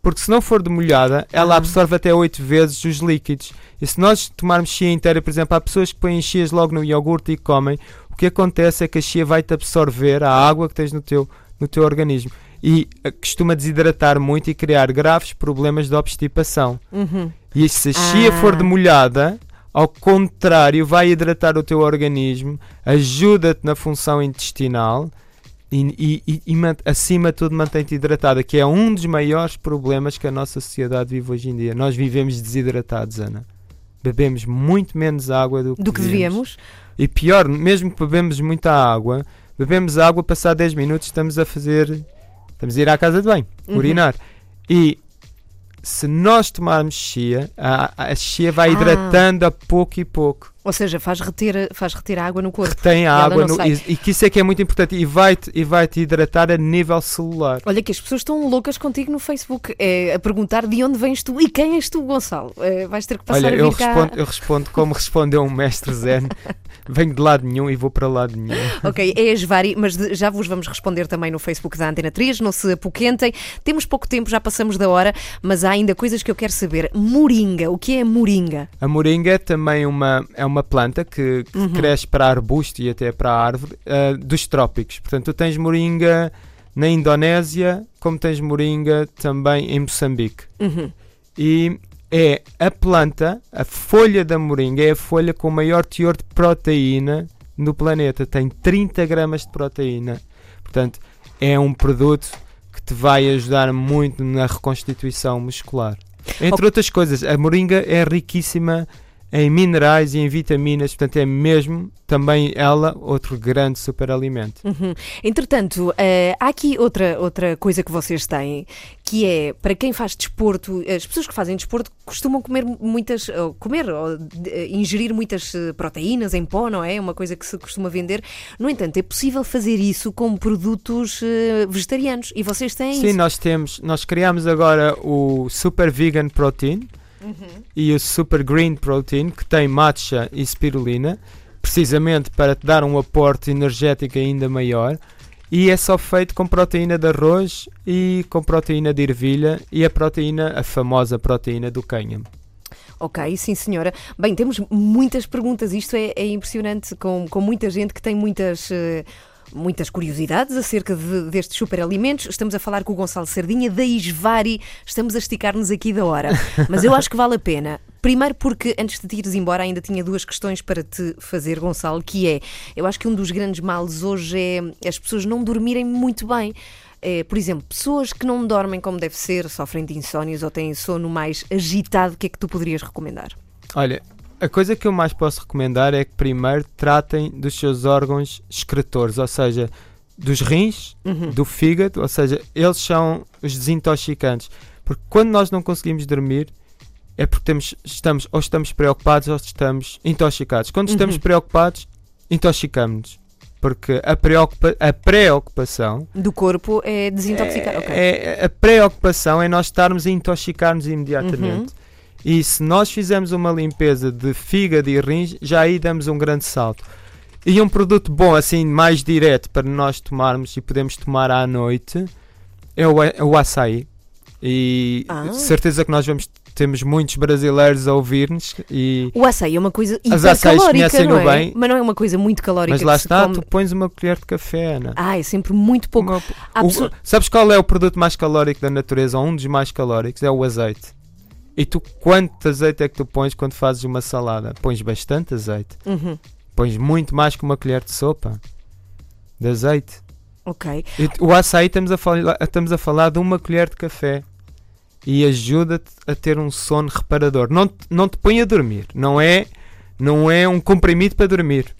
Porque se não for demolhada, ela Ah. absorve até 8 vezes os líquidos. E se nós tomarmos chia inteira, por exemplo, há pessoas que põem chias logo no iogurte e comem, o que acontece é que a chia vai-te absorver a água que tens no teu, no teu organismo. E eh, costuma desidratar muito e criar graves problemas de obstipação. Uhum. E se a chia Ah. for demolhada, ao contrário, vai hidratar o teu organismo, ajuda-te na função intestinal e, e- e- e acima de tudo mantém-te hidratada, que é um dos maiores problemas que a nossa sociedade vive hoje em dia. Nós vivemos desidratados, Ana. Bebemos muito menos água do que, Do que devíamos. E pior, mesmo que bebemos muita água, bebemos água, passar 10 minutos estamos a fazer. Estamos a ir à casa de banho, Uhum. urinar. E se nós tomarmos chia, a, a chia vai Ah. hidratando a pouco e pouco. Ou seja, faz reter, faz reter a água no corpo. Retém a água no- e, e que isso é que é muito importante e vai-te e vai -te hidratar a nível celular. Olha que as pessoas estão loucas contigo no Facebook é, a perguntar de onde vens tu e quem és tu, Gonçalo. É, vais ter que passar Olha, a eu vir cá. respondo, eu respondo como respondeu um mestre zen: venho de lado nenhum e vou para lado nenhum. Ok, é a Esvari, mas já vos vamos responder também no Facebook da Antena 3, não se apoquentem. Temos pouco tempo, já passamos da hora, mas há ainda coisas que eu quero saber. Moringa, o que é moringa? A moringa é também uma, é uma planta que, que Uhum. cresce para arbusto e até para árvore ah, dos trópicos. Portanto, tu tens moringa na Indonésia, como tens moringa também em Moçambique. Uhum. E é a planta, a folha da moringa, é a folha com o maior teor de proteína no planeta. Tem 30 gramas de proteína. Portanto, é um produto que te vai ajudar muito na reconstituição muscular. Entre outras coisas, a moringa é riquíssima em minerais e em vitaminas, portanto é mesmo também ela outro grande superalimento. Uhum. Entretanto, eh, há aqui outra, outra coisa que vocês têm, que é para quem faz desporto, as pessoas que fazem desporto costumam comer muitas, ou comer, ou eh, ingerir muitas eh, proteínas em pó, não é? É uma coisa que se costuma vender. No entanto, é possível fazer isso com produtos eh, vegetarianos e vocês têm Sim, isso. nós temos, nós criamos agora o Super Vegan Protein e o Super Green Protein que tem matcha e spirulina, precisamente para te dar um aporte energético ainda maior. e é só feito com proteína de arroz e com proteína de ervilha e a proteína, a famosa proteína do cânhamo. Ok, sim senhora. Bem, temos muitas perguntas, isto é, é impressionante, com, com muita gente que tem muitas. eh, Muitas curiosidades acerca de- destes superalimentos. Estamos a falar com o Gonçalo Sardinha da Isvari. Estamos a esticar-nos aqui da hora. Mas eu acho que vale a pena. Primeiro porque, antes de te ires embora, ainda tinha duas questões para te fazer, Gonçalo, que é, eu acho que um dos grandes males hoje é as pessoas não dormirem muito bem. É, por exemplo, pessoas que não dormem como deve ser, sofrem de insónias ou têm sono mais agitado, o que é que tu poderias recomendar? Olha, a coisa que eu mais posso recomendar é que primeiro tratem dos seus órgãos excretores, ou seja, dos rins, do fígado, ou seja, eles são os desintoxicantes. Porque quando nós não conseguimos dormir, é porque temos, estamos, ou estamos preocupados ou estamos intoxicados. Quando estamos Uhum. preocupados, intoxicamos-nos. Porque a, preocupa a preocupação Do corpo é desintoxicar. é, ok. é- a preocupação é nós estarmos a intoxicar-nos imediatamente. Uhum. E se nós fizermos uma limpeza de fígado e rins, já aí damos um grande salto. E um produto bom, assim, mais direto para nós tomarmos e podemos tomar à noite é o, a- o açaí. E Ah. certeza que nós vamos, temos muitos brasileiros a ouvir-nos e O açaí é uma coisa As açaís conhecem-no não é? bem. Mas não é uma coisa muito calórica mas lá está, come. tu pões uma colher de café, Ana. Ah, é sempre muito pouco. Uma- o- pessoa- sabes qual é o produto mais calórico da natureza? Ou um dos mais calóricos? É o azeite. E tu, quanto azeite é que tu pões quando fazes uma salada? Pões bastante azeite. Uhum. Pões muito mais que uma colher de sopa de azeite. Ok. E o açaí estamos a, falar, estamos a falar de uma colher de café. E ajuda-te a ter um sono reparador. Não te, não te põe a dormir. Não é, não é um comprimido para dormir.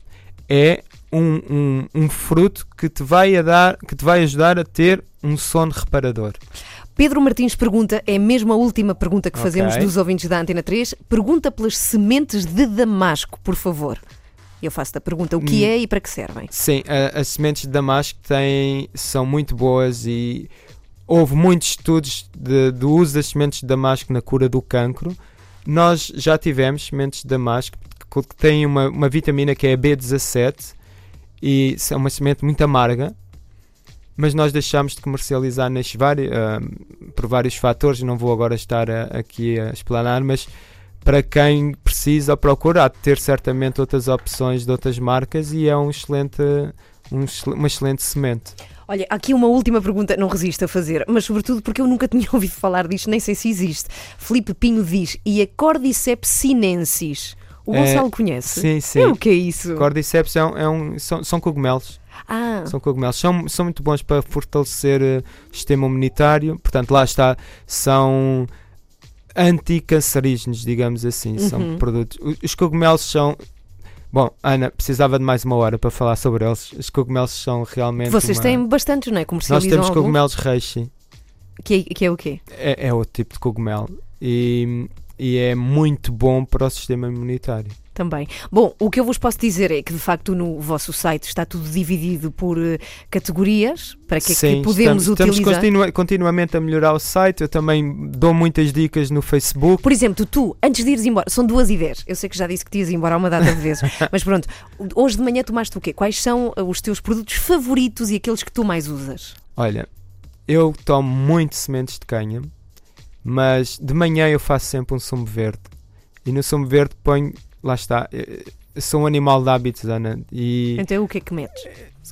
É um, um, um fruto que te, vai a dar, que te vai ajudar a ter um sono reparador. Pedro Martins pergunta, é mesmo a última pergunta que Ok. fazemos dos ouvintes da Antena 3, pergunta pelas sementes de damasco, por favor. Eu faço-te a pergunta, o que Hum. é e para que servem? Sim, a- as sementes de damasco têm, são muito boas e houve muitos estudos de- do uso das sementes de damasco na cura do cancro. Nós já tivemos sementes de damasco que que têm uma, uma vitamina que é a B17 e é uma semente muito amarga, mas nós deixámos de comercializar nas ah, por vários fatores, não vou agora estar a- aqui a explanar, mas para quem precisa ou procura, há de ter certamente outras opções de outras marcas e é um excelente, um uma excelente semente. Olha, aqui uma última pergunta, não resisto a fazer, mas sobretudo porque eu nunca tinha ouvido falar disto, nem sei se existe. Filipe Pinho diz, e a Cordyceps sinensis? O É, Gonçalo conhece? Sim, É sim. o que é isso? Cordyceps é um, é um- são, são cogumelos. Ah, São cogumelos. São, são muito bons para fortalecer eh, o sistema imunitário. Portanto, lá está. São anticancerígenos, digamos assim. Uhum. São produtos. Os cogumelos são. Bom, Ana, precisava de mais uma hora para falar sobre eles. Os cogumelos são realmente. vocês uma- têm bastantes, não é? Nós temos cogumelos reishi. Que é, que é o quê? É, é outro tipo de cogumelo. E, e é muito bom para o sistema imunitário. Também. Bom, o que eu vos posso dizer é que de facto no vosso site está tudo dividido por eh, categorias para que é que podemos estamos, estamos utilizar. continua- continuamente a melhorar o site. Eu também dou muitas dicas no Facebook. Por exemplo, tu, antes de ires embora, são duas dez. Eu sei que já disse que te ias embora há uma data de vezes, mas pronto, hoje de manhã tomaste o quê? Quais são eh, os teus produtos favoritos e aqueles que tu mais usas? Olha, eu tomo muito sementes de cânhamo, mas de manhã eu faço sempre um sumo verde. E no sumo verde ponho, lá está, eh, eu sou um animal de hábitos, Ana, e Então o que é que metes?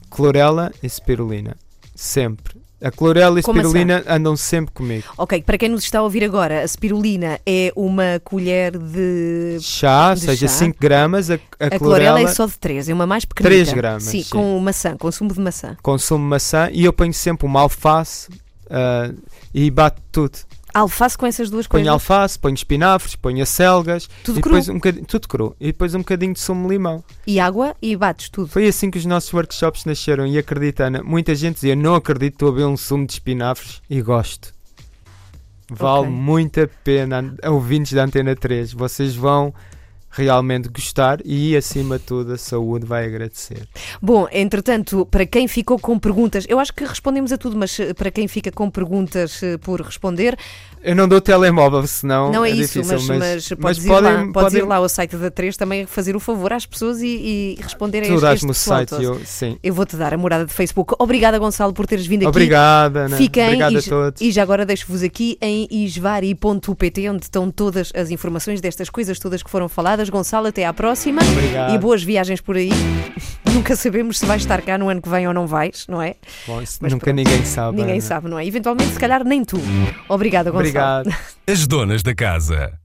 clorela e spirulina. Sempre. A clorela e a maçã. spirulina andam sempre comigo. Ok, para quem nos está a ouvir agora, a spirulina é uma colher de. Chá, ou De seja, chá. 5 gramas, a, a, A clorela clorela é só de 3, é uma mais pequenita. 3 gramas, Sim, sim. com maçã, consumo de maçã. consumo maçã e eu ponho sempre uma alface ah, e bato tudo. Alface com essas duas Ponho coisas. alface, ponho espinafres, ponho acelgas, Tudo e cru. depois um bocadinho, tudo cru, e depois um bocadinho de sumo de limão. E água e bates tudo. Foi assim que os nossos workshops nasceram e acredita, Ana, muita gente dizia, não acredito, estou a beber um sumo de espinafres e gosto. Vale Ok. muito a pena, ouvintes da Antena 3, vocês vão realmente gostar e, acima de tudo, a saúde vai agradecer. Bom, entretanto, para quem ficou com perguntas, eu acho que respondemos a tudo, mas eh, para quem fica com perguntas eh, por responder, Eu não dou telemóvel, senão não é, é isso, difícil, mas, mas, podes, mas ir, podem, lá, podes podem ir lá ao site da 3 também fazer o favor às pessoas e, e responder a tu este, dás-me este o pessoal site, eu, sim. Eu vou-te dar a morada de Facebook. Obrigada, Gonçalo, por teres vindo aqui. Obrigada, Ana. Fiquem Obrigado e, a todos. e já agora deixo-vos aqui em isvari.pt, onde estão todas as informações destas coisas todas que foram faladas. Gonçalo, até à próxima Obrigado. e boas viagens por aí. Nunca sabemos se vais estar cá no ano que vem ou não vais, não é? Bom, isso Mas nunca pronto. ninguém sabe. Ninguém Ana. sabe, não é? Eventualmente, se calhar, nem tu. Obrigada, Gonçalo. Obrigado. As donas da casa.